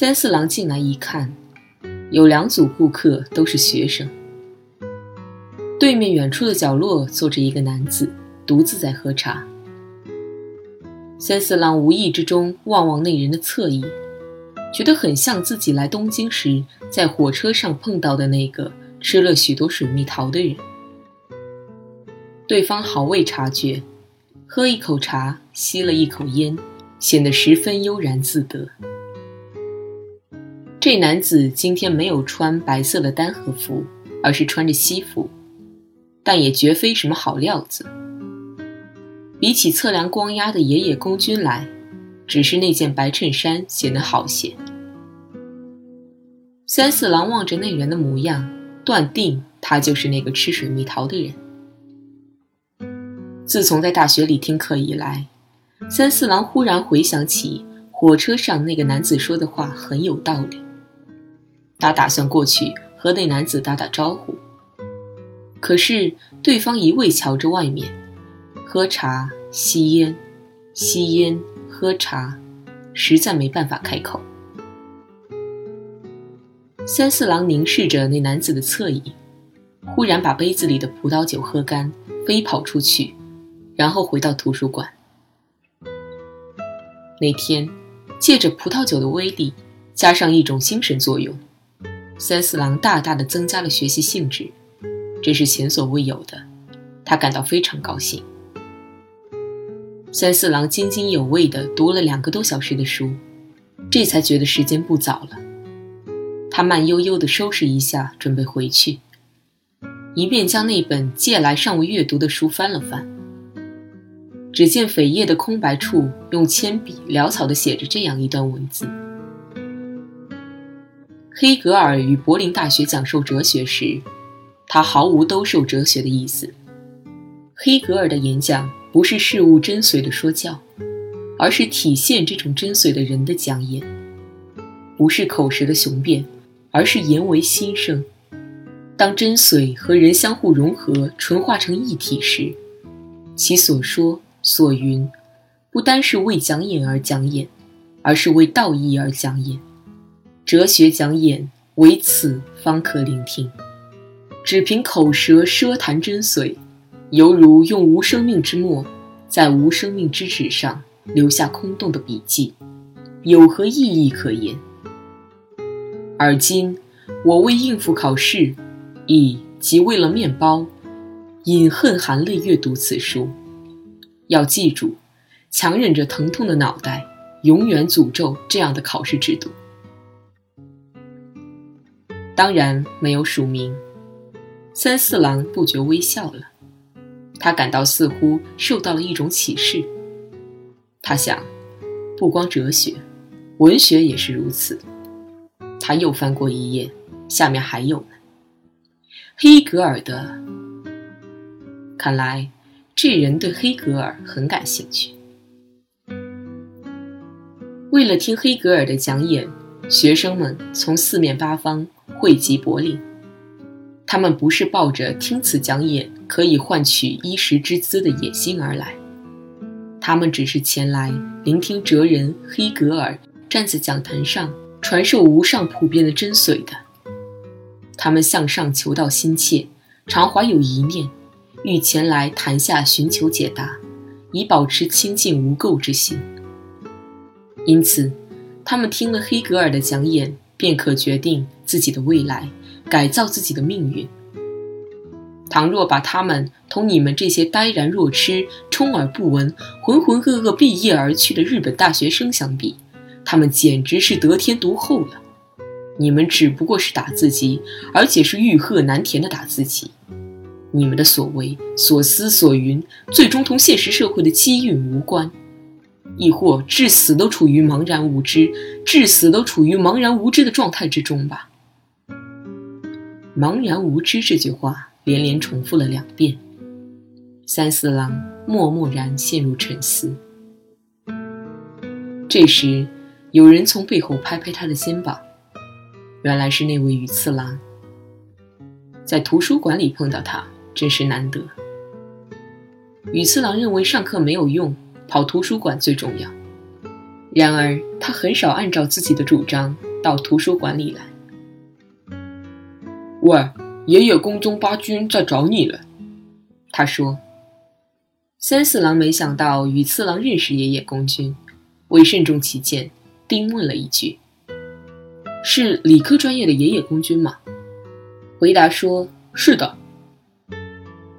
三四郎进来一看，有两组顾客都是学生。对面远处的角落坐着一个男子，独自在喝茶。三四郎无意之中望望那人的侧翼，觉得很像自己来东京时在火车上碰到的那个吃了许多水蜜桃的人。对方毫未察觉，喝一口茶，吸了一口烟，显得十分悠然自得。这男子今天没有穿白色的单和服，而是穿着西服，但也绝非什么好料子。比起测量光压的爷爷公君来，只是那件白衬衫显得好些。三四郎望着那人的模样，断定他就是那个吃水蜜桃的人。自从在大学里听课以来，三四郎忽然回想起火车上那个男子说的话很有道理。他打算过去和那男子打打招呼，可是对方一味瞧着外面，喝茶、吸烟、吸烟、喝茶，实在没办法开口。三四郎凝视着那男子的侧影，忽然把杯子里的葡萄酒喝干，飞跑出去，然后回到图书馆。那天，借着葡萄酒的威力，加上一种精神作用。三四郎大大的增加了学习兴致，这是前所未有的，他感到非常高兴。三四郎津津有味地读了两个多小时的书，这才觉得时间不早了。他慢悠悠地收拾一下，准备回去，一便将那本借来尚未阅读的书翻了翻。只见扉页的空白处，用铅笔潦草地写着这样一段文字。黑格尔与柏林大学讲授哲学时，他毫无兜售哲学的意思。黑格尔的演讲不是事物真髓的说教，而是体现这种真髓的人的讲演；不是口舌的雄辩，而是言为心声。当真髓和人相互融合、纯化成一体时，其所说所云，不单是为讲演而讲演，而是为道义而讲演。哲学讲演，唯此方可聆听。只凭口舌奢谈真髓，犹如用无生命之墨，在无生命之纸上留下空洞的笔记，有何意义可言？而今我为应付考试，亦即为了面包，饮恨含泪阅读此书。要记住，强忍着疼痛的脑袋，永远诅咒这样的考试制度。当然没有署名。三四郎不觉微笑了，他感到似乎受到了一种启示。他想，不光哲学，文学也是如此。他又翻过一页，下面还有呢。黑格尔的，看来这人对黑格尔很感兴趣。为了听黑格尔的讲演，学生们从四面八方。汇集柏林，他们不是抱着听此讲演可以换取衣食之资的野心而来，他们只是前来聆听哲人黑格尔站在讲坛上传授无上普遍的真髓的。他们向上求道心切，常怀有一念，欲前来坛下寻求解答，以保持清净无垢之心。因此，他们听了黑格尔的讲演。便可决定自己的未来，改造自己的命运。倘若把他们同你们这些呆然若痴、充耳不闻、浑浑噩噩毕业而去的日本大学生相比，他们简直是得天独厚了。你们只不过是打字机，而且是欲壑难填的打字机。你们的所为、所思、所云，最终同现实社会的机运无关。亦或至死都处于茫然无知，至死都处于茫然无知的状态之中吧。茫然无知这句话连连重复了两遍，三四郎默默然陷入沉思。这时，有人从背后拍拍他的肩膀，原来是那位羽次郎。在图书馆里碰到他，真是难得。羽次郎认为上课没有用，跑图书馆最重要。然而，他很少按照自己的主张到图书馆里来。喂，爷爷宫中八军在找你了，他说。三四郎没想到羽次郎认识爷爷宫军，为慎重起见，丁问了一句：“是理科专业的爷爷宫军吗？”回答说：“是的。”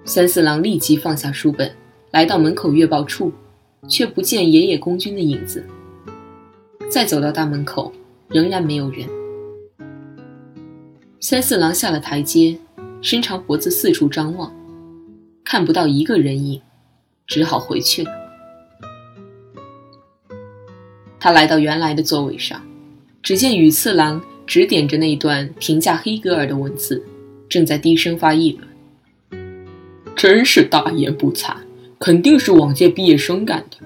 三四郎立即放下书本，来到门口阅报处，却不见爷爷公军的影子。再走到大门口，仍然没有人。三四郎下了台阶，伸长脖子四处张望，看不到一个人影，只好回去了。他来到原来的座位上，只见羽次郎指点着那段评价黑格尔的文字。正在低声发议论，真是大言不惭，肯定是往届毕业生干的。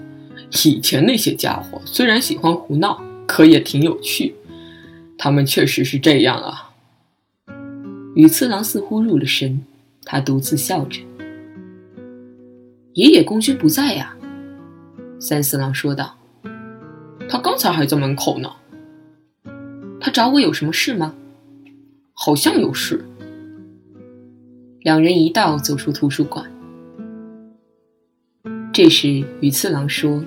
以前那些家伙虽然喜欢胡闹，可也挺有趣。他们确实是这样啊。羽次郎似乎入了神，他独自笑着。爷爷公君不在呀，三四郎说道。他刚才还在门口呢。他找我有什么事吗？好像有事。两人一道走出图书馆。这时，羽次郎说：“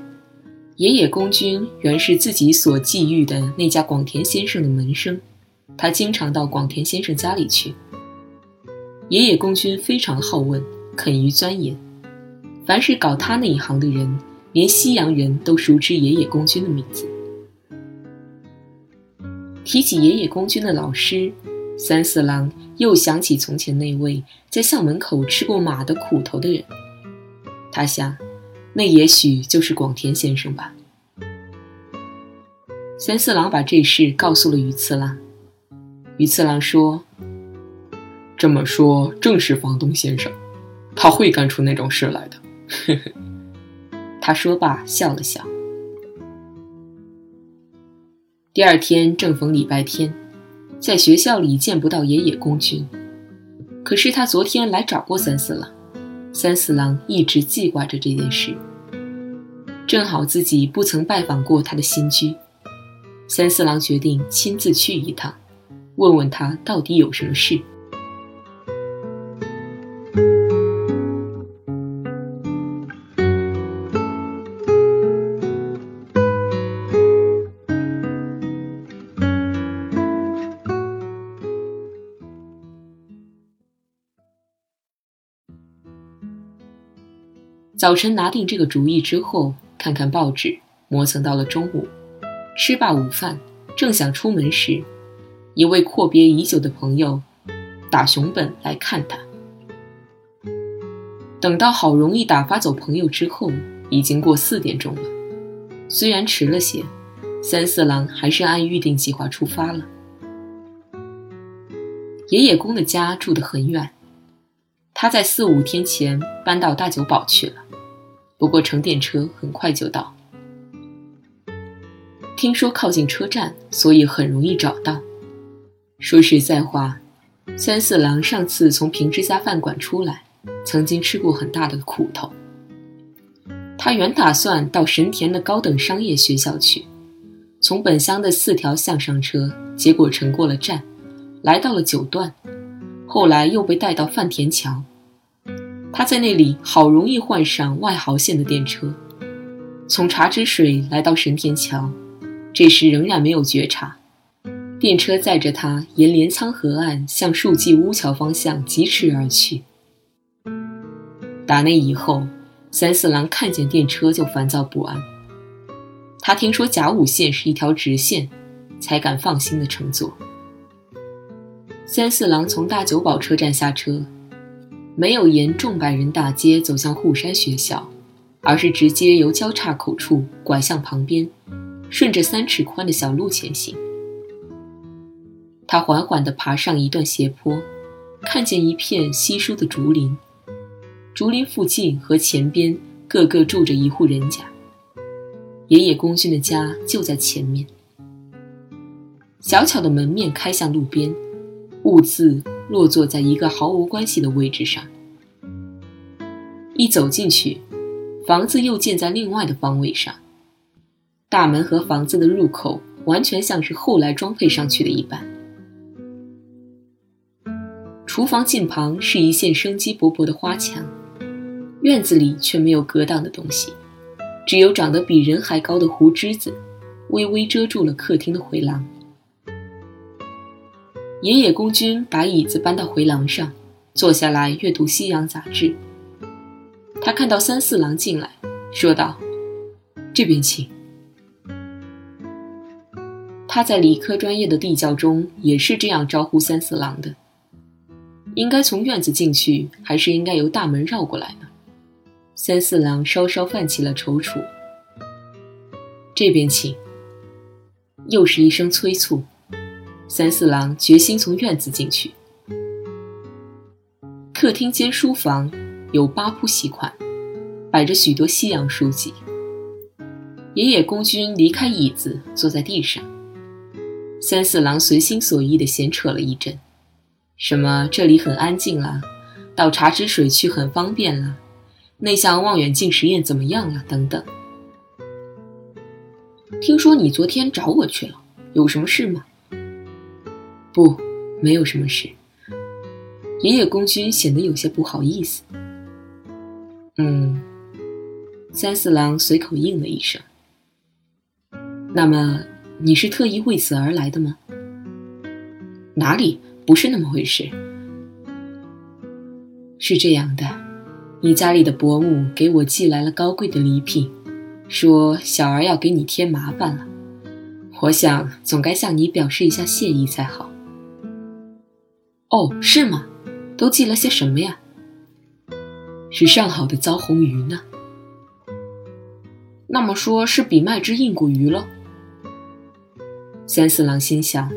野野公君原是自己所觊觎的那家广田先生的门生，他经常到广田先生家里去。野野公君非常好问，肯于钻研。凡是搞他那一行的人，连西洋人都熟知野野公君的名字。提起野野公君的老师。”三四郎又想起从前那位在校门口吃过马的苦头的人，他想，那也许就是广田先生吧。三四郎把这事告诉了羽次郎，羽次郎说：“这么说正是房东先生，他会干出那种事来的。”呵呵。他说罢笑了笑。第二天正逢礼拜天。在学校里见不到野野公君，可是他昨天来找过三四郎，三四郎一直记挂着这件事。正好自己不曾拜访过他的新居，三四郎决定亲自去一趟，问问他到底有什么事。早晨拿定这个主意之后，看看报纸，磨蹭到了中午。吃罢午饭，正想出门时，一位阔别已久的朋友打熊本来看他。等到好容易打发走朋友之后，已经过四点钟了。虽然迟了些，三四郎还是按预定计划出发了。爷爷公的家住得很远，他在四五天前搬到大久保去了。不过乘电车很快就到。听说靠近车站，所以很容易找到。说实在话，三四郎上次从平之家饭馆出来，曾经吃过很大的苦头。他原打算到神田的高等商业学校去，从本乡的四条巷上车，结果乘过了站，来到了九段，后来又被带到饭田桥。他在那里好容易换上外豪线的电车，从茶之水来到神田桥，这时仍然没有觉察，电车载着他沿镰仓河岸向树纪屋桥方向疾驰而去。打那以后，三四郎看见电车就烦躁不安。他听说甲午线是一条直线，才敢放心的乘坐。三四郎从大久保车站下车。没有沿重百人大街走向护山学校，而是直接由交叉口处拐向旁边，顺着三尺宽的小路前行。他缓缓地爬上一段斜坡，看见一片稀疏的竹林，竹林附近和前边个个住着一户人家。爷爷公君的家就在前面。小巧的门面开向路边，兀自落座在一个毫无关系的位置上。一走进去，房子又建在另外的方位上。大门和房子的入口完全像是后来装配上去的一般。厨房近旁是一线生机勃勃的花墙，院子里却没有隔挡的东西，只有长得比人还高的胡枝子，微微遮住了客厅的回廊。爷爷公君把椅子搬到回廊上，坐下来阅读西洋杂志。他看到三四郎进来，说道：“这边请。”他在理科专业的地教中也是这样招呼三四郎的。应该从院子进去，还是应该由大门绕过来呢？三四郎稍稍泛起了踌躇。这边请。又是一声催促，三四郎决心从院子进去。客厅兼书房有八铺席款，摆着许多西洋书籍。爷爷公君离开椅子，坐在地上。三四郎随心所欲地闲扯了一阵。什么？这里很安静了，倒茶汁水去很方便了。那项望远镜实验怎么样了？等等。听说你昨天找我去了，有什么事吗？不，没有什么事。爷爷公君显得有些不好意思。嗯，三四郎随口应了一声。那么你是特意为此而来的吗？哪里？不是那么回事，是这样的，你家里的伯母给我寄来了高贵的礼品，说小儿要给你添麻烦了，我想总该向你表示一下谢意才好。哦，是吗？都寄了些什么呀？是上好的糟红鱼呢。那么说是比卖之硬骨鱼了。三四郎心想。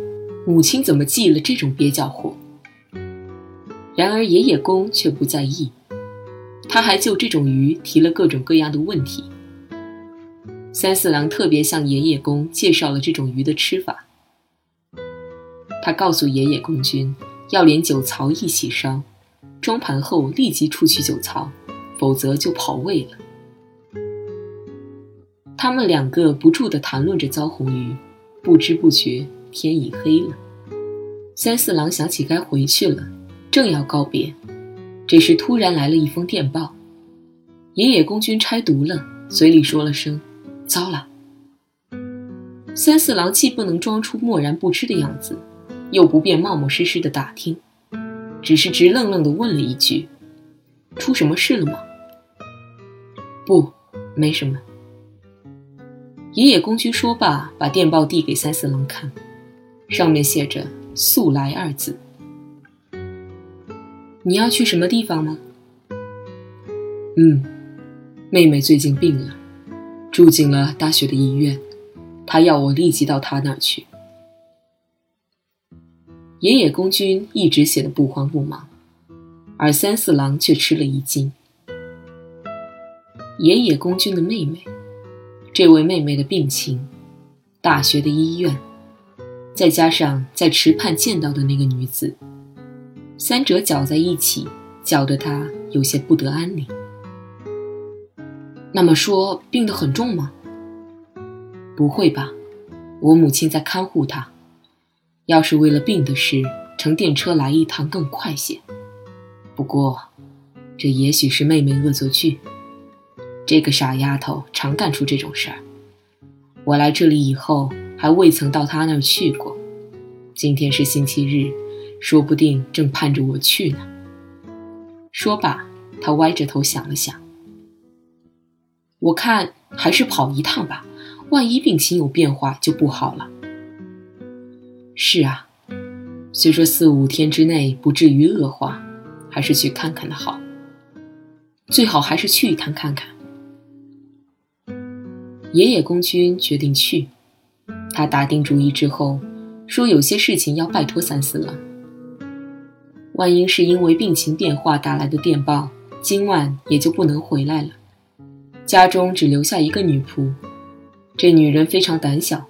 母亲怎么寄了这种蹩脚货？然而爷爷公却不在意，他还就这种鱼提了各种各样的问题。三四郎特别向爷爷公介绍了这种鱼的吃法。他告诉爷爷公君，要连酒槽一起烧，装盘后立即出去酒槽，否则就跑味了。他们两个不住地谈论着糟红鱼，不知不觉。天已黑了，三四郎想起该回去了，正要告别，这时突然来了一封电报。爷爷公君拆读了，嘴里说了声：“糟了。”三四郎既不能装出漠然不知的样子，又不便冒冒失失的打听，只是直愣愣的问了一句：“出什么事了吗？”“不，没什么。”爷爷公君说罢，把电报递给三四郎看。上面写着“速来”二字。你要去什么地方吗？嗯，妹妹最近病了，住进了大学的医院，她要我立即到她那儿去。野野公君一直写的不慌不忙，而三四郎却吃了一惊。野野公君的妹妹，这位妹妹的病情，大学的医院。再加上在池畔见到的那个女子，三者搅在一起，搅得他有些不得安宁。那么说，病得很重吗？不会吧，我母亲在看护他。要是为了病的事，乘电车来一趟更快些。不过，这也许是妹妹恶作剧。这个傻丫头常干出这种事儿。我来这里以后。还未曾到她那儿去过，今天是星期日，说不定正盼着我去呢。说罢，他歪着头想了想，我看还是跑一趟吧，万一病情有变化就不好了。是啊，虽说四五天之内不至于恶化，还是去看看的好。最好还是去一趟看看。野野公君决定去。他打定主意之后，说有些事情要拜托三四郎。万一是因为病情变化打来的电报，今晚也就不能回来了。家中只留下一个女仆，这女人非常胆小，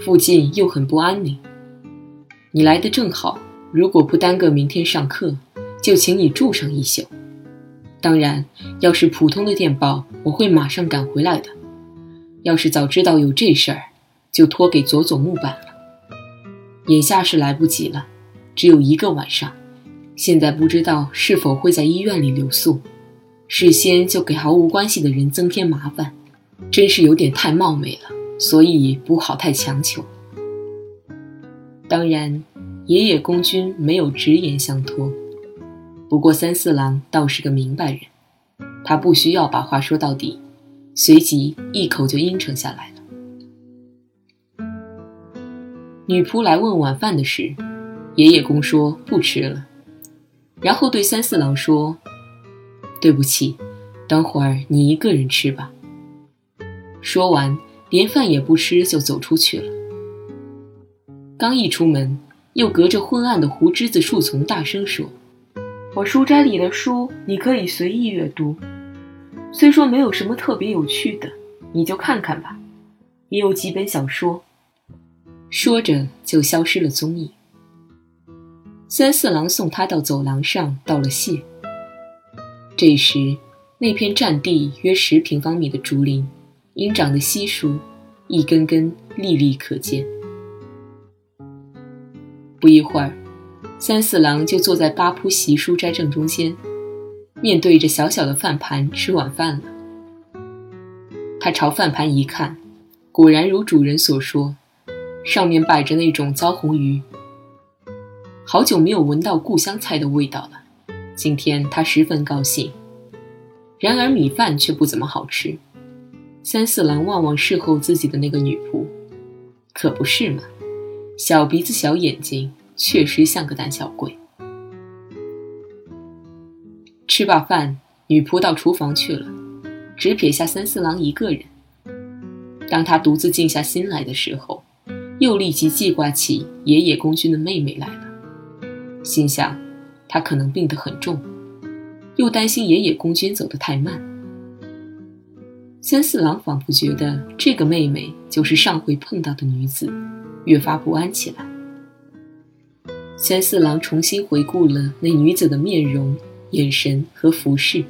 附近又很不安宁。你来的正好，如果不耽搁明天上课，就请你住上一宿。当然，要是普通的电报，我会马上赶回来的。要是早知道有这事儿，就托给佐佐木办了。眼下是来不及了，只有一个晚上。现在不知道是否会在医院里留宿，事先就给毫无关系的人增添麻烦，真是有点太冒昧了，所以不好太强求。当然，野野公君没有直言相托，不过三四郎倒是个明白人，他不需要把话说到底，随即一口就应承下来了。女仆来问晚饭的事，爷爷公说不吃了。然后对三四郎说：“对不起，等会儿你一个人吃吧。”说完，连饭也不吃就走出去了。刚一出门，又隔着昏暗的胡枝子树丛大声说：“我书斋里的书你可以随意阅读，虽说没有什么特别有趣的，你就看看吧，也有几本小说。”说着就消失了踪影。三四郎送他到走廊上，道了谢。这时，那片占地约十平方米的竹林，因长得稀疏，一根根历历可见。不一会儿，三四郎就坐在八铺席书斋正中间，面对着小小的饭盘吃晚饭了。他朝饭盘一看，果然如主人所说，上面摆着那种糟红鱼。好久没有闻到故乡菜的味道了，今天他十分高兴。然而米饭却不怎么好吃。三四郎望望侍候自己的那个女仆，可不是嘛，小鼻子小眼睛，确实像个胆小鬼。吃罢饭，女仆到厨房去了，只撇下三四郎一个人。当他独自静下心来的时候，又立即记挂起野野公君的妹妹来了。心想，他可能病得很重，又担心野野公君走得太慢。三四郎仿佛觉得这个妹妹就是上回碰到的女子，越发不安起来。三四郎重新回顾了那女子的面容、眼神和服饰，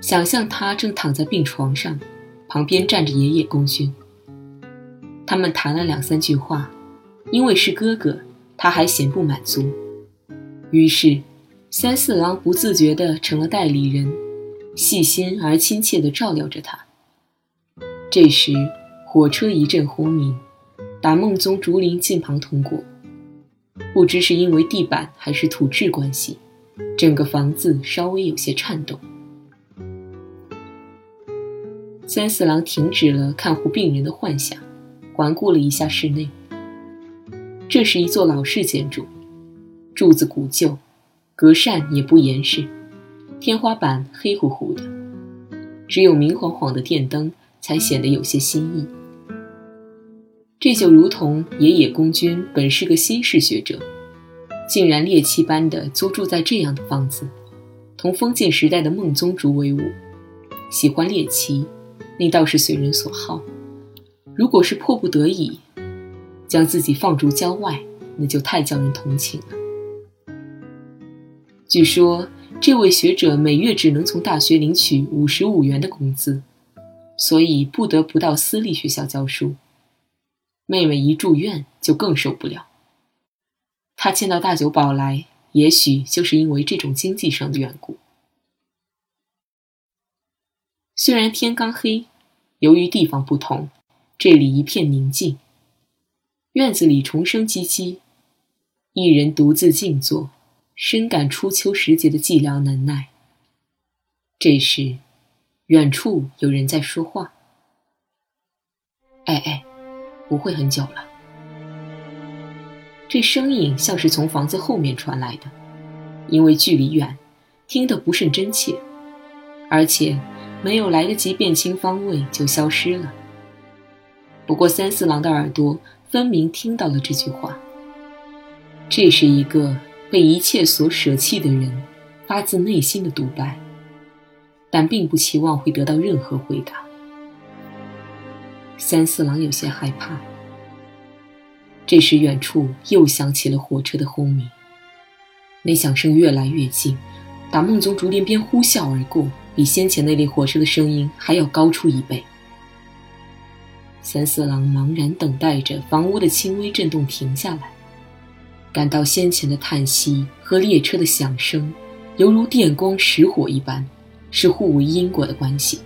想象她正躺在病床上，旁边站着爷爷公君。他们谈了两三句话，因为是哥哥，他还嫌不满足。于是，三四郎不自觉地成了代理人，细心而亲切地照料着他。这时，火车一阵轰鸣，打梦宗竹林近旁通过。不知是因为地板还是土质关系，整个房子稍微有些颤动。三四郎停止了看护病人的幻想，环顾了一下室内。这是一座老式建筑。柱子古旧，隔扇也不严实，天花板黑乎乎的，只有明晃晃的电灯才显得有些新意。这就如同野野公君本是个新式学者，竟然猎奇般的租住在这样的房子，同封建时代的孟宗竹为伍。喜欢猎奇，那倒是随人所好；如果是迫不得已，将自己放逐郊外，那就太叫人同情了。据说这位学者每月只能从大学领取五十五元的工资，所以不得不到私立学校教书。妹妹一住院就更受不了。他见到大久保来，也许就是因为这种经济上的缘故。虽然天刚黑，由于地方不同，这里一片宁静。院子里虫声唧唧，一人独自静坐。深感初秋时节的寂寥难耐。这时，远处有人在说话。哎哎，不会很久了。这声音像是从房子后面传来的，因为距离远，听得不甚真切，而且没有来得及辨清方位就消失了。不过三四郎的耳朵分明听到了这句话。这是一个被一切所舍弃的人发自内心的独白，但并不期望会得到任何回答。三四郎有些害怕。这时，远处又响起了火车的轰鸣，那响声越来越近，打梦中竹林边呼啸而过，比先前那列火车的声音还要高出一倍。三四郎茫然等待着房屋的轻微震动停下来。感到先前的叹息和列车的响声，犹如电光石火一般，是互为因果的关系。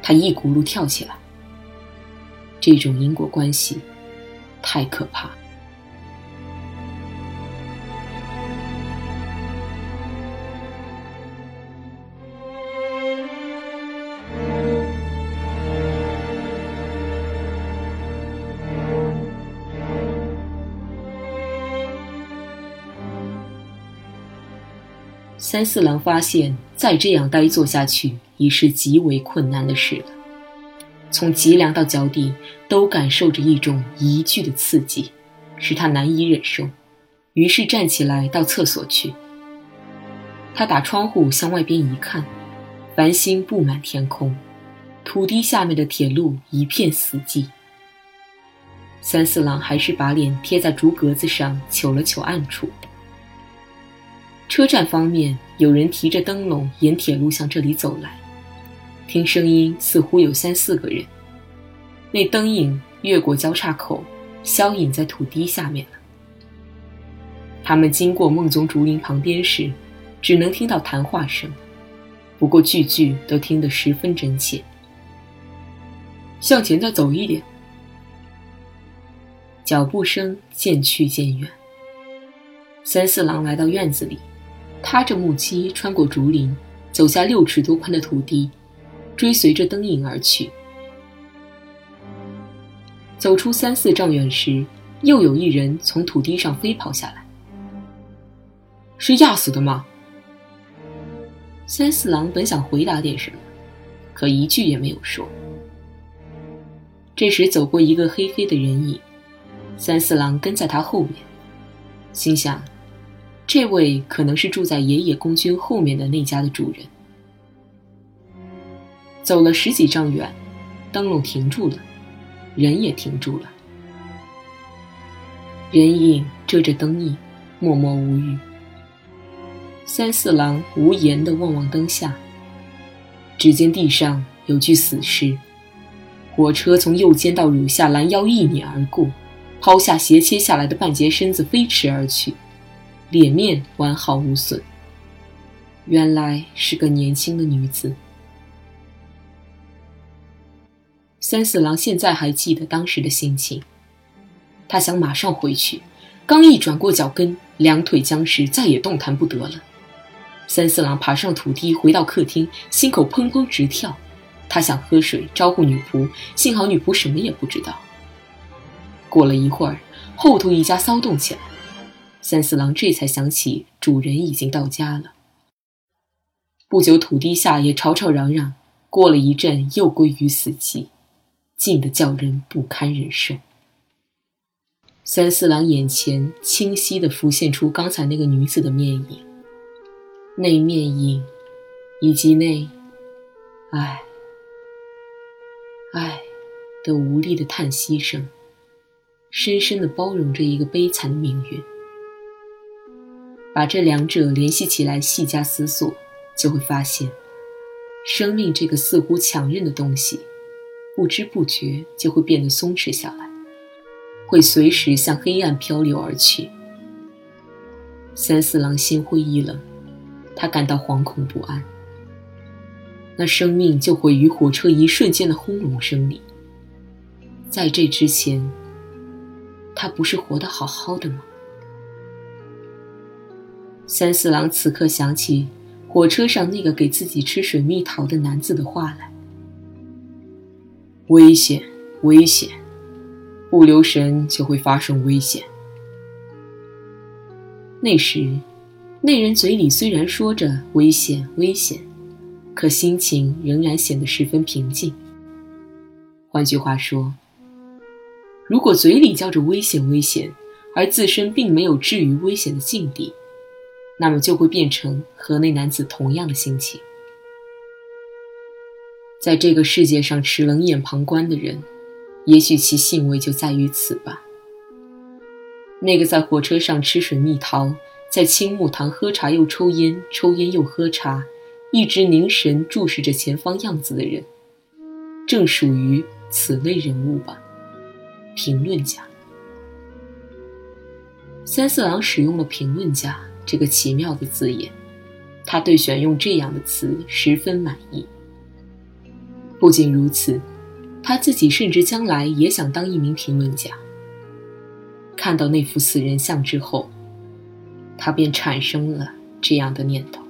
他一骨碌跳起来。这种因果关系，太可怕。三四郎发现，再这样呆坐下去已是极为困难的事了。从脊梁到脚底，都感受着一种疑惧的刺激，使他难以忍受。于是站起来到厕所去。他打窗户向外边一看，繁星布满天空，土地下面的铁路一片死寂。三四郎还是把脸贴在竹格子上，瞅了瞅暗处。车站方面有人提着灯笼沿铁路向这里走来，听声音似乎有三四个人。那灯影越过交叉口，消隐在土地下面了。他们经过梦中竹林旁边时，只能听到谈话声，不过句句都听得十分真切。向前再走一点，脚步声渐去渐远。三四郎来到院子里。踏着木屐穿过竹林，走下六尺多宽的土地，追随着灯影而去。走出三四丈远时，又有一人从土地上飞跑下来。是压死的吗？三四郎本想回答点什么，可一句也没有说。这时走过一个黑黑的人影，三四郎跟在他后面，心想。这位可能是住在野野公君后面的那家的主人。走了十几丈远，灯笼停住了，人也停住了。人影遮着灯影，默默无语。三四郎无言地望望灯下，只见地上有具死尸，火车从右肩到乳下拦腰一碾而过，抛下斜切下来的半截身子飞驰而去。脸面完好无损，原来是个年轻的女子。三四郎现在还记得当时的心情，他想马上回去，刚一转过脚跟，两腿僵直，再也动弹不得了。三四郎爬上土地，回到客厅，心口砰砰直跳。他想喝水，招呼女仆，幸好女仆什么也不知道。过了一会儿，后头一家骚动起来。三四郎这才想起主人已经到家了。不久，土地下也吵吵嚷嚷，过了一阵又归于死寂，静得叫人不堪忍受。三四郎眼前清晰地浮现出刚才那个女子的面影，那面影，以及那“唉，唉”的无力的叹息声，深深地包容着一个悲惨的命运。把这两者联系起来，细加思索，就会发现，生命这个似乎强韧的东西，不知不觉就会变得松弛下来，会随时向黑暗漂流而去。三四郎心灰意冷，他感到惶恐不安。那生命就毁于火车一瞬间的轰隆声里。在这之前，他不是活得好好的吗？三四郎此刻想起火车上那个给自己吃水蜜桃的男子的话来：“危险，危险，不留神就会发生危险。”那时，那人嘴里虽然说着“危险，危险”，可心情仍然显得十分平静。换句话说，如果嘴里叫着危险危险，而自身并没有置于危险的境地，那么就会变成和那男子同样的心情。在这个世界上持冷眼旁观的人，也许其兴味就在于此吧。那个在火车上吃水蜜桃，在青木堂喝茶又抽烟，抽烟又喝茶，一直凝神注视着前方样子的人，正属于此类人物吧。评论家。三四郎使用了“评论家”这个奇妙的字眼，他对选用这样的词十分满意。不仅如此，他自己甚至将来也想当一名评论家。看到那幅死人像之后，他便产生了这样的念头。